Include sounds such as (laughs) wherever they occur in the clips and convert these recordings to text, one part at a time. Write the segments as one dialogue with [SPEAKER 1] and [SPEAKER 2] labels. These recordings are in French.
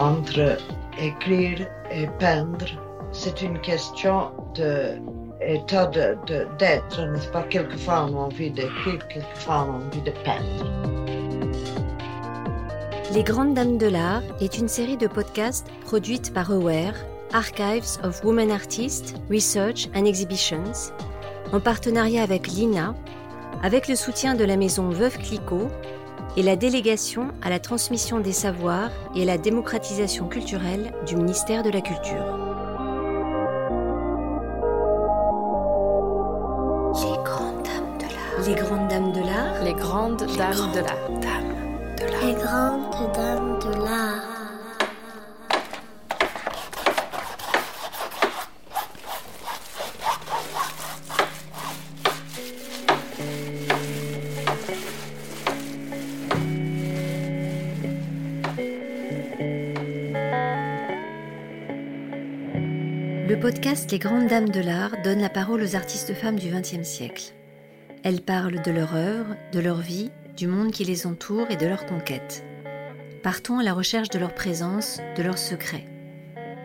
[SPEAKER 1] entre écrire et peindre, c'est une question de, d'être, n'est-ce pas? Quelquefois on a envie d'écrire, quelquefois on a envie de peindre.
[SPEAKER 2] Les Grandes Dames de l'Art est une série de podcasts produite par Aware, Archives of Women Artists, Research and Exhibitions, en partenariat avec l'INA, avec le soutien de la maison Veuve Clicquot et la délégation à la transmission des savoirs et à la démocratisation culturelle du ministère de la Culture. Les grandes dames de l'art.
[SPEAKER 3] Les grandes dames de l'art.
[SPEAKER 4] Les grandes dames de l'art.
[SPEAKER 2] Le podcast Les Grandes Dames de l'Art donne la parole aux artistes femmes du XXe siècle. Elles parlent de leur œuvre, de leur vie, du monde qui les entoure et de leurs conquêtes. Partons à la recherche de leur présence, de leurs secrets.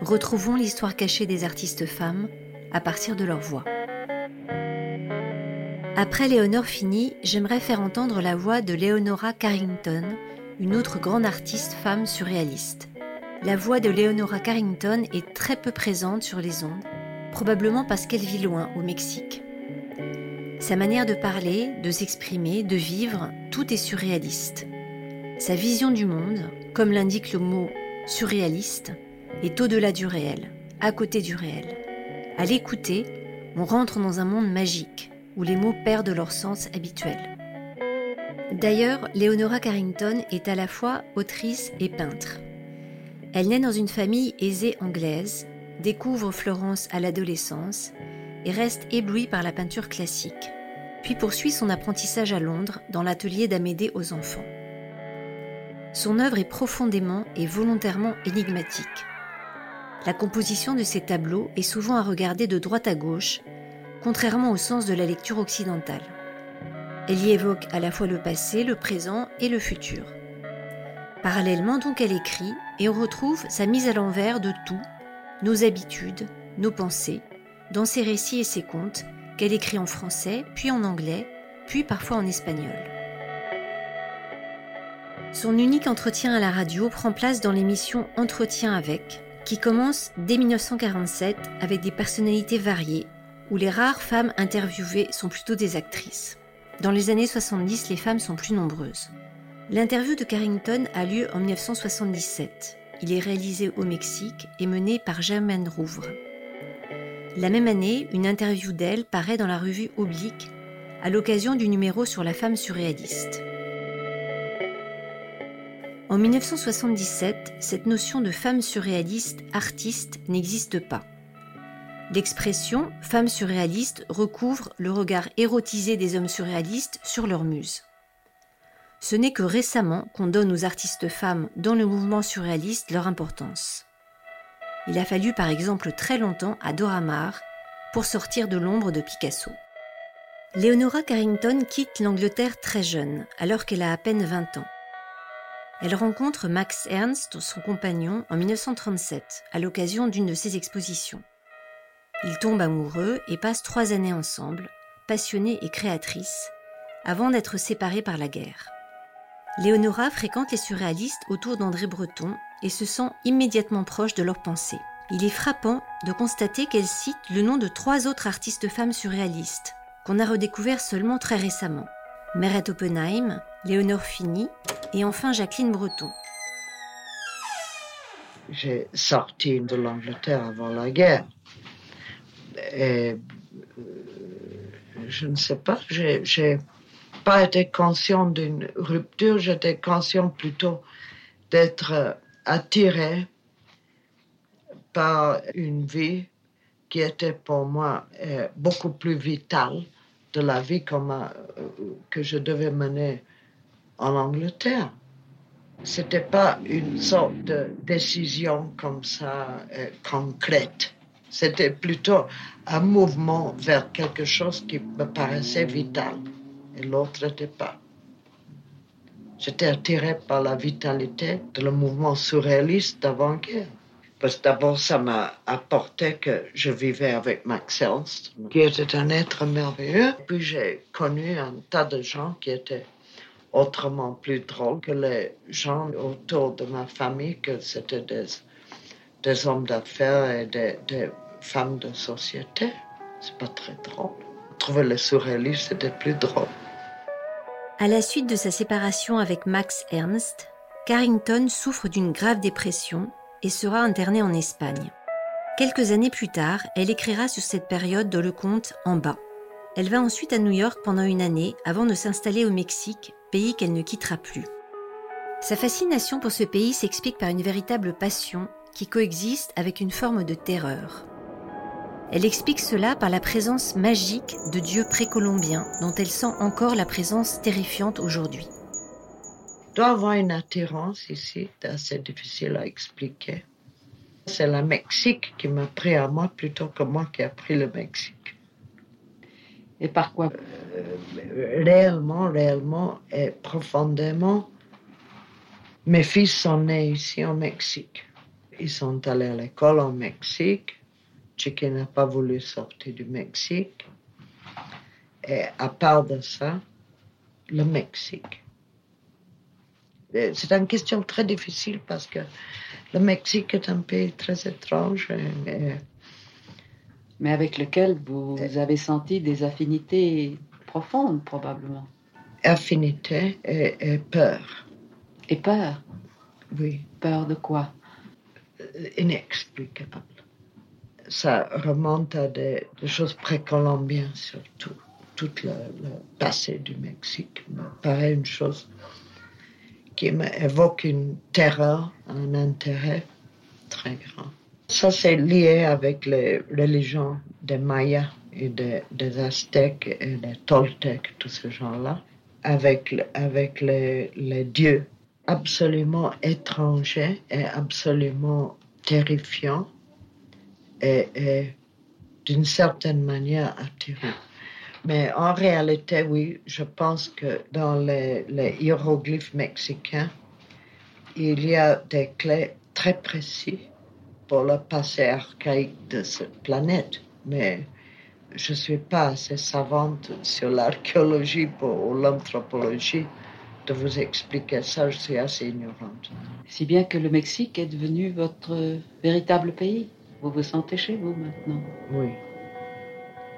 [SPEAKER 2] Retrouvons l'histoire cachée des artistes femmes à partir de leur voix. Après Léonore Fini, j'aimerais faire entendre la voix de Leonora Carrington, une autre grande artiste femme surréaliste. La voix de Leonora Carrington est très peu présente sur les ondes, probablement parce qu'elle vit loin, au Mexique. Sa manière de parler, de s'exprimer, de vivre, tout est surréaliste. Sa vision du monde, comme l'indique le mot surréaliste, est au-delà du réel, à côté du réel. À l'écouter, on rentre dans un monde magique, où les mots perdent leur sens habituel. D'ailleurs, Leonora Carrington est à la fois autrice et peintre. Elle naît dans une famille aisée anglaise, découvre Florence à l'adolescence et reste éblouie par la peinture classique, puis poursuit son apprentissage à Londres dans l'atelier d'Amédée aux enfants. Son œuvre est profondément et volontairement énigmatique. La composition de ses tableaux est souvent à regarder de droite à gauche, contrairement au sens de la lecture occidentale. Elle y évoque à la fois le passé, le présent et le futur. Parallèlement donc elle écrit et on retrouve sa mise à l'envers de tout, nos habitudes, nos pensées, dans ses récits et ses contes qu'elle écrit en français, puis en anglais, puis parfois en espagnol. Son unique entretien à la radio prend place dans l'émission Entretien avec, qui commence dès 1947 avec des personnalités variées, où les rares femmes interviewées sont plutôt des actrices. Dans les années 70, les femmes sont plus nombreuses. L'interview de Carrington a lieu en 1977. Il est réalisé au Mexique et mené par Germaine Rouvre. La même année, une interview d'elle paraît dans la revue Oblique à l'occasion du numéro sur la femme surréaliste. En 1977, cette notion de femme surréaliste artiste n'existe pas. L'expression femme surréaliste recouvre le regard érotisé des hommes surréalistes sur leur muse. Ce n'est que récemment qu'on donne aux artistes femmes dans le mouvement surréaliste leur importance. Il a fallu par exemple très longtemps à Dora Maar pour sortir de l'ombre de Picasso. Leonora Carrington quitte l'Angleterre très jeune, alors qu'elle a à peine 20 ans. Elle rencontre Max Ernst, son compagnon, en 1937, à l'occasion d'une de ses expositions. Ils tombent amoureux et passent trois années ensemble, passionnés et créatrices, avant d'être séparés par la guerre. Léonora fréquente les surréalistes autour d'André Breton et se sent immédiatement proche de leurs pensées. Il est frappant de constater qu'elle cite le nom de trois autres artistes femmes surréalistes, qu'on a redécouverts seulement très récemment. Meret Oppenheim, Léonore Fini et enfin Jacqueline Breton.
[SPEAKER 1] J'ai sorti de l'Angleterre avant la guerre. Euh, je ne sais pas, j'ai pas été conscient d'une rupture, j'étais conscient plutôt d'être attiré par une vie qui était pour moi euh, beaucoup plus vitale de la vie euh, que je devais mener en Angleterre. C'était pas une sorte de décision comme ça euh, concrète. C'était plutôt un mouvement vers quelque chose qui me paraissait vital et l'autre n'était pas. J'étais attirée par la vitalité de le mouvement surréaliste d'avant-guerre. Parce que d'abord, ça m'a apporté que je vivais avec Max Ernst, qui était un être merveilleux. Puis j'ai connu un tas de gens qui étaient autrement plus drôles que les gens autour de ma famille, que c'était des, des hommes d'affaires et des, des femmes de société. C'est pas très drôle. C'était plus.
[SPEAKER 2] À la suite de sa séparation avec Max Ernst, Carrington souffre d'une grave dépression et sera internée en Espagne. Quelques années plus tard, elle écrira sur cette période dans le conte En bas. Elle va ensuite à New York pendant une année avant de s'installer au Mexique, pays qu'elle ne quittera plus. Sa fascination pour ce pays s'explique par une véritable passion qui coexiste avec une forme de terreur. Elle explique cela par la présence magique de dieux précolombiens dont elle sent encore la présence terrifiante aujourd'hui.
[SPEAKER 1] Il doit avoir une attirance ici, assez difficile à expliquer. C'est le Mexique qui m'a pris à moi plutôt que moi qui a pris le Mexique.
[SPEAKER 3] Et par quoi
[SPEAKER 1] Euh, réellement, réellement et profondément, mes fils sont nés ici au Mexique. Ils sont allés à l'école au Mexique. Chicky n'a pas voulu sortir du Mexique. Et à part de ça, le Mexique. C'est une question très difficile parce que le Mexique est un pays très étrange. et- et
[SPEAKER 3] Mais avec lequel vous avez senti des affinités profondes, probablement.
[SPEAKER 1] affinité et, et peur,
[SPEAKER 3] Et peur?
[SPEAKER 1] oui,
[SPEAKER 3] Peur de quoi?
[SPEAKER 1] Inexplicable. Ça remonte à des, choses précolombiennes surtout. Tout le, passé du Mexique me paraît une chose qui m'évoque une terreur, un intérêt très grand. Ça, c'est lié avec les religions des Mayas et des, des Aztèques et des Toltecs, tous ces gens-là, avec, avec les dieux absolument étrangers et absolument terrifiants et, et d'une certaine manière attirants. Mais en réalité, oui, je pense que dans les, les hiéroglyphes mexicains, il y a des clés très précises pour le passé archaïque de cette planète. Mais je ne suis pas assez savante sur l'archéologie ou l'anthropologie de vous expliquer ça. Je suis assez ignorante.
[SPEAKER 3] Si bien que le Mexique est devenu votre véritable pays. Vous vous sentez chez vous maintenant.
[SPEAKER 1] Oui.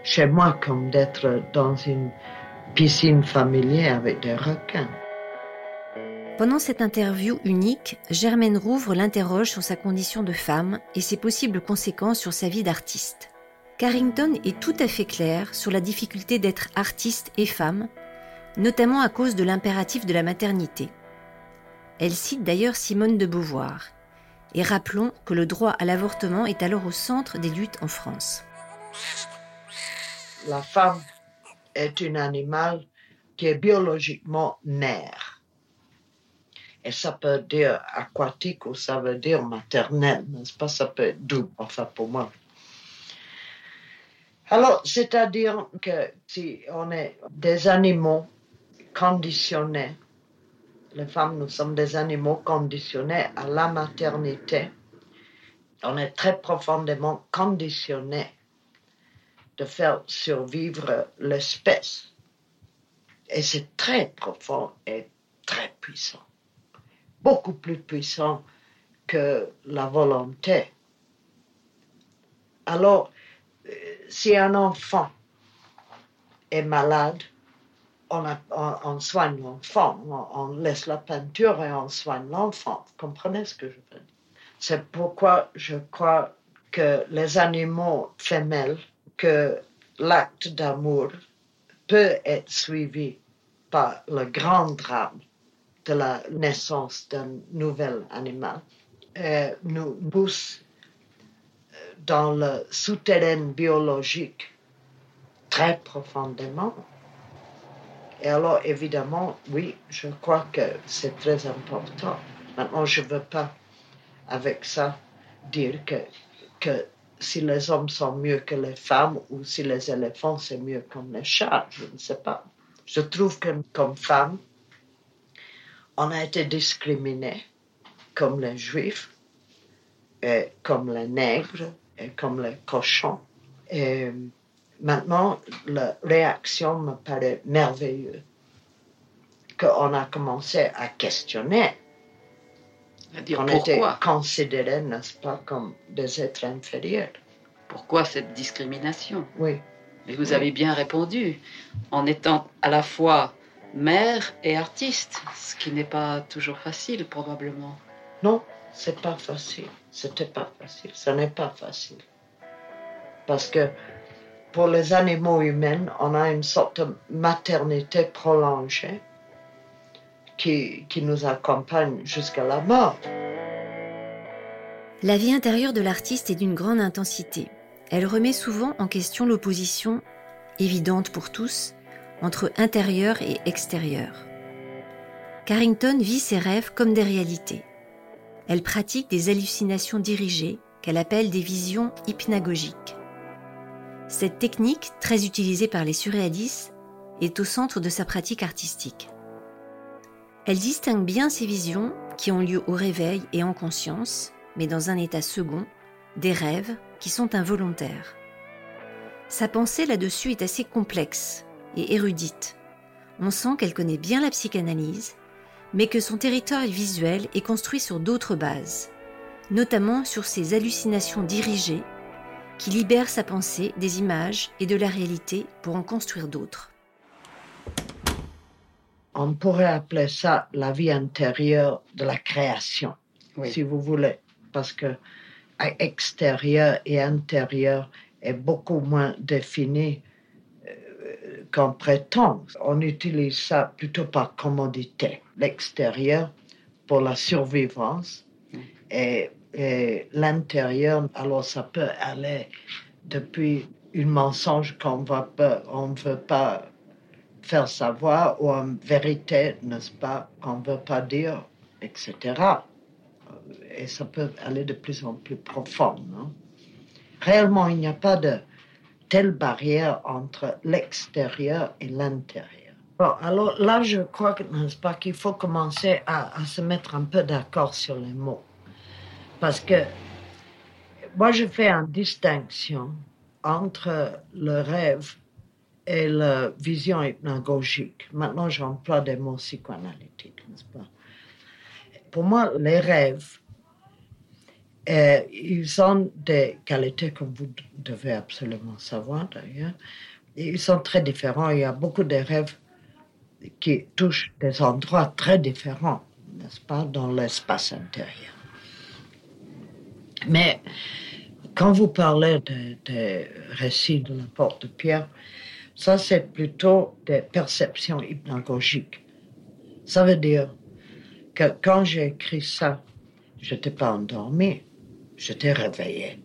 [SPEAKER 1] Chez moi, comme d'être dans une piscine familière avec des requins.
[SPEAKER 2] Pendant cette interview unique, Germaine Rouvre l'interroge sur sa condition de femme et ses possibles conséquences sur sa vie d'artiste. Carrington est tout à fait clair sur la difficulté d'être artiste et femme, notamment à cause de l'impératif de la maternité. Elle cite d'ailleurs Simone de Beauvoir. Et rappelons que le droit à l'avortement est alors au centre des luttes en France.
[SPEAKER 1] La femme est un animal qui est biologiquement mère. Et ça peut dire aquatique ou ça veut dire maternel, n'est-ce pas? Ça peut être double, enfin pour moi. Alors, c'est-à-dire que si on est des animaux conditionnés, les femmes, nous sommes des animaux conditionnés à la maternité, on est très profondément conditionnés de faire survivre l'espèce. Et c'est très profond et très puissant. Beaucoup plus puissant que la volonté. Alors, euh, si un enfant est malade, on, soigne l'enfant, on, laisse la peinture et on soigne l'enfant. Vous comprenez ce que je veux dire? C'est pourquoi je crois que les animaux femelles, que l'acte d'amour peut être suivi par le grand drame de la naissance d'un nouvel animal, euh, nous pousse euh, dans le souterrain biologique très profondément. Et alors, évidemment, oui, je crois que c'est très important. Maintenant, je ne veux pas, avec ça, dire que, que si les hommes sont mieux que les femmes ou si les éléphants, c'est mieux comme les chats. Je ne sais pas. Je trouve que comme femme, on a été discriminés comme les juifs, et comme les nègres, et comme les cochons. Et maintenant, la réaction me paraît merveilleuse. Qu'on a commencé à questionner.
[SPEAKER 3] Dire
[SPEAKER 1] on
[SPEAKER 3] pourquoi?
[SPEAKER 1] était considérés, n'est-ce pas, comme des êtres inférieurs.
[SPEAKER 3] Pourquoi cette discrimination?
[SPEAKER 1] Oui.
[SPEAKER 3] Mais vous avez bien répondu, en étant à la fois mère et artiste, ce qui n'est pas toujours facile probablement.
[SPEAKER 1] Non, c'est pas facile. C'était pas facile. Ce n'est pas facile. Parce que pour les animaux humains, on a une sorte de maternité prolongée qui, qui nous accompagne jusqu'à la mort.
[SPEAKER 2] La vie intérieure de l'artiste est d'une grande intensité. Elle remet souvent en question l'opposition, évidente pour tous, entre intérieur et extérieur. Carrington vit ses rêves comme des réalités. Elle pratique des hallucinations dirigées qu'elle appelle des visions hypnagogiques. Cette technique, très utilisée par les surréalistes, est au centre de sa pratique artistique. Elle distingue bien ces visions qui ont lieu au réveil et en conscience, mais dans un état second, des rêves qui sont involontaires. Sa pensée là-dessus est assez complexe et érudite. On sent qu'elle connaît bien la psychanalyse, mais que son territoire visuel est construit sur d'autres bases, notamment sur ses hallucinations dirigées qui libèrent sa pensée des images et de la réalité pour en construire d'autres.
[SPEAKER 1] On pourrait appeler ça la vie intérieure de la création,
[SPEAKER 3] Oui.
[SPEAKER 1] si vous voulez, parce que extérieur et intérieur est beaucoup moins défini euh, qu'on prétend. On utilise ça plutôt par commodité. L'extérieur pour la survivance et, et l'intérieur, alors ça peut aller depuis une mensonge qu'on ne veut pas faire savoir ou en vérité, n'est-ce pas, qu'on ne veut pas dire, etc. Et ça peut aller de plus en plus profond. non? Réellement, il n'y a pas de telle barrière entre l'extérieur et l'intérieur. Bon, alors là, je crois n'est-ce pas, qu'il faut commencer à se mettre un peu d'accord sur les mots. Parce que moi, je fais une distinction entre le rêve et la vision hypnagogique. Maintenant, j'emploie des mots psychoanalytiques, n'est-ce pas? Pour moi, les rêves, euh, ils ont des qualités que vous devez absolument savoir d'ailleurs. Ils sont très différents. Il y a beaucoup de rêves qui touchent des endroits très différents, n'est-ce pas, dans l'espace intérieur. Mais quand vous parlez des récits de la porte de pierre, ça c'est plutôt des perceptions hypnagogiques. Ça veut dire que quand j'ai écrit ça, je n'étais pas endormi, j'étais réveillé.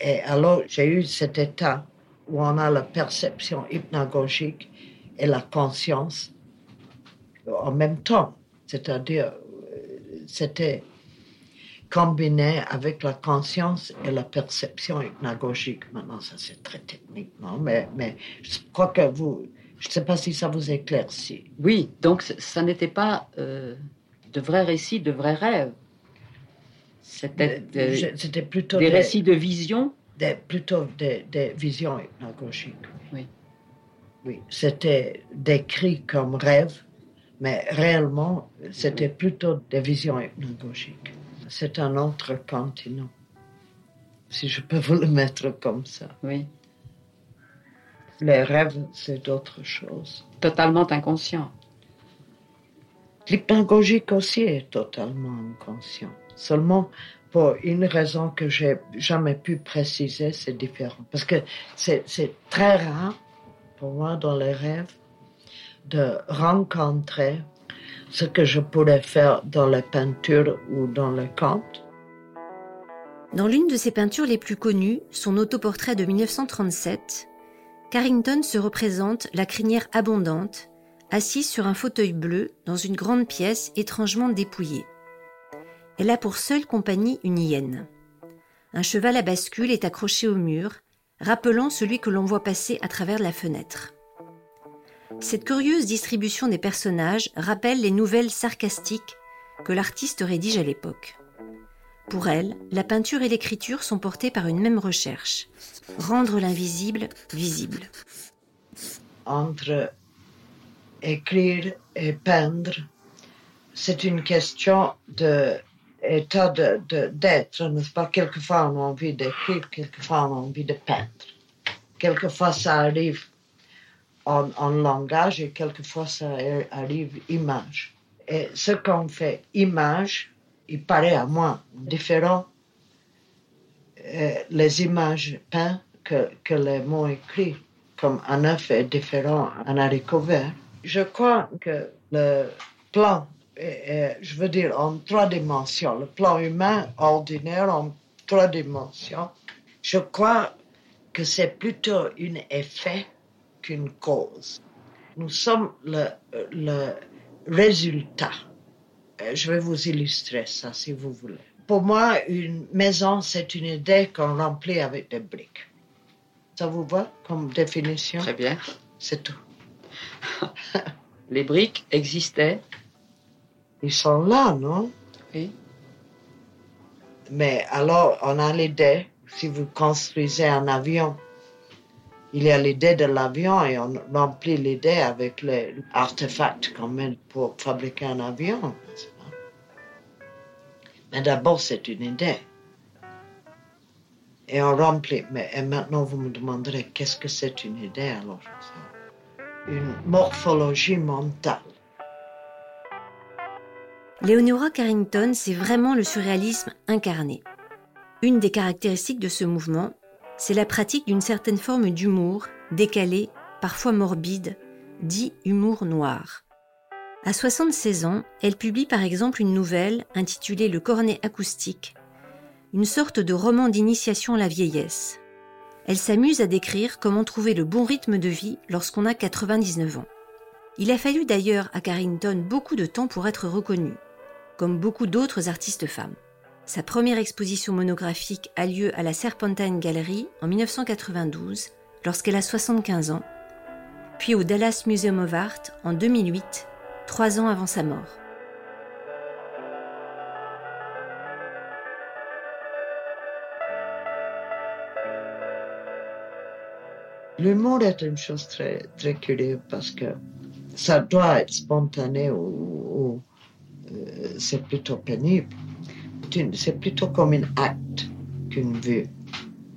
[SPEAKER 1] Et alors j'ai eu cet état où on a la perception hypnagogique et la conscience en même temps. C'est-à-dire, euh, c'était combiné avec la conscience et la perception hypnagogique. Maintenant, ça c'est très technique, non? Mais, mais je crois que vous, je ne sais pas si ça vous éclaircit.
[SPEAKER 3] Oui, donc ça n'était pas euh, de vrais récits, de vrais rêves. C'était
[SPEAKER 1] Euh, plutôt
[SPEAKER 3] des
[SPEAKER 1] des,
[SPEAKER 3] récits de vision.
[SPEAKER 1] des- plutôt des, des visions hypnagogiques.
[SPEAKER 3] Oui.
[SPEAKER 1] Oui, c'était décrit comme rêve, mais réellement, c'était plutôt des visions hypnagogiques. C'est un autre continent, si je peux vous le mettre comme ça.
[SPEAKER 3] Oui,
[SPEAKER 1] Les rêves, c'est d'autres choses.
[SPEAKER 3] totalement inconscient.
[SPEAKER 1] L'hypnagogique aussi est totalement inconscient. Seulement, pour une raison que j'ai jamais pu préciser, c'est différent. Parce que c'est c'est très rare pour moi dans les rêves de rencontrer ce que je pourrais faire dans les peintures ou dans les contes.
[SPEAKER 2] Dans l'une de ses peintures les plus connues, son autoportrait de 1937, Carrington se représente la crinière abondante, assise sur un fauteuil bleu dans une grande pièce étrangement dépouillée. Elle a pour seule compagnie une hyène. Un cheval à bascule est accroché au mur, rappelant celui que l'on voit passer à travers la fenêtre. Cette curieuse distribution des personnages rappelle les nouvelles sarcastiques que l'artiste rédige à l'époque. Pour elle, la peinture et l'écriture sont portées par une même recherche, rendre l'invisible visible.
[SPEAKER 1] Entre écrire et peindre, c'est une question de, d'être, n'est-ce pas? Quelquefois on a envie d'écrire, quelquefois on a envie de peindre. Quelquefois ça arrive en, langage et quelquefois ça arrive image. Et ce qu'on fait image, il paraît à moi différent euh, les images peintes que, que les mots écrits, comme un œuf est différent d'un haricot vert. Je crois que le plan, je veux dire en trois dimensions, le plan humain ordinaire en trois dimensions, je crois que c'est plutôt un effet qu'une cause. Nous sommes le, le résultat euh, je vais vous illustrer ça si vous voulez. Pour moi, une maison, c'est une idée qu'on remplit avec des briques. Ça vous va comme définition?
[SPEAKER 3] Très bien.
[SPEAKER 1] C'est tout. (laughs)
[SPEAKER 3] Les briques existaient
[SPEAKER 1] Ils sont là, non?
[SPEAKER 3] Oui.
[SPEAKER 1] Mais alors, on a l'idée, si vous construisez un avion, il y a l'idée de l'avion et on remplit l'idée avec les artefacts qu'on met pour fabriquer un avion. Mais d'abord, c'est une idée. Et on remplit. Mais maintenant, vous me demanderez qu'est-ce que c'est une idée alors Une morphologie mentale.
[SPEAKER 2] Leonora Carrington, c'est vraiment le surréalisme incarné. Une des caractéristiques de ce mouvement, c'est la pratique d'une certaine forme d'humour, décalé, parfois morbide, dit humour noir. À 76 ans, elle publie par exemple une nouvelle intitulée Le cornet acoustique, une sorte de roman d'initiation à la vieillesse. Elle s'amuse à décrire comment trouver le bon rythme de vie lorsqu'on a 99 ans. Il a fallu d'ailleurs à Carrington beaucoup de temps pour être reconnue, comme beaucoup d'autres artistes femmes. Sa première exposition monographique a lieu à la Serpentine Gallery en 1992, lorsqu'elle a 75 ans, puis au Dallas Museum of Art en 2008, trois ans avant sa mort.
[SPEAKER 1] L'humour est une chose très, très curieuse parce que ça doit être spontané ou, euh, c'est plutôt pénible. C'est plutôt comme un acte qu'une vue.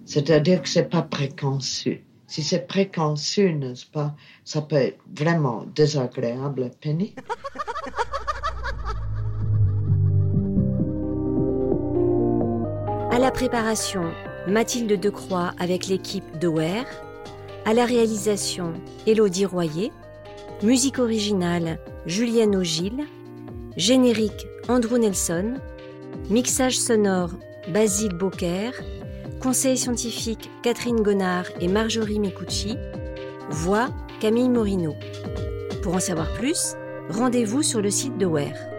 [SPEAKER 1] C'est-à-dire que c'est pas préconçu. Si c'est préconçu, n'est-ce pas, ça peut être vraiment désagréable et pénible.
[SPEAKER 2] À la préparation, Mathilde Decroix avec l'équipe Ware. À la réalisation, Élodie Royer. Musique originale, Julienne Ogil. Générique, Andrew Nelson. Mixage sonore, Basile Beaucaire. Conseil scientifique Catherine Gonard et Marjorie Micucci. Voix Camille Morino. Pour en savoir plus, rendez-vous sur le site de WARE.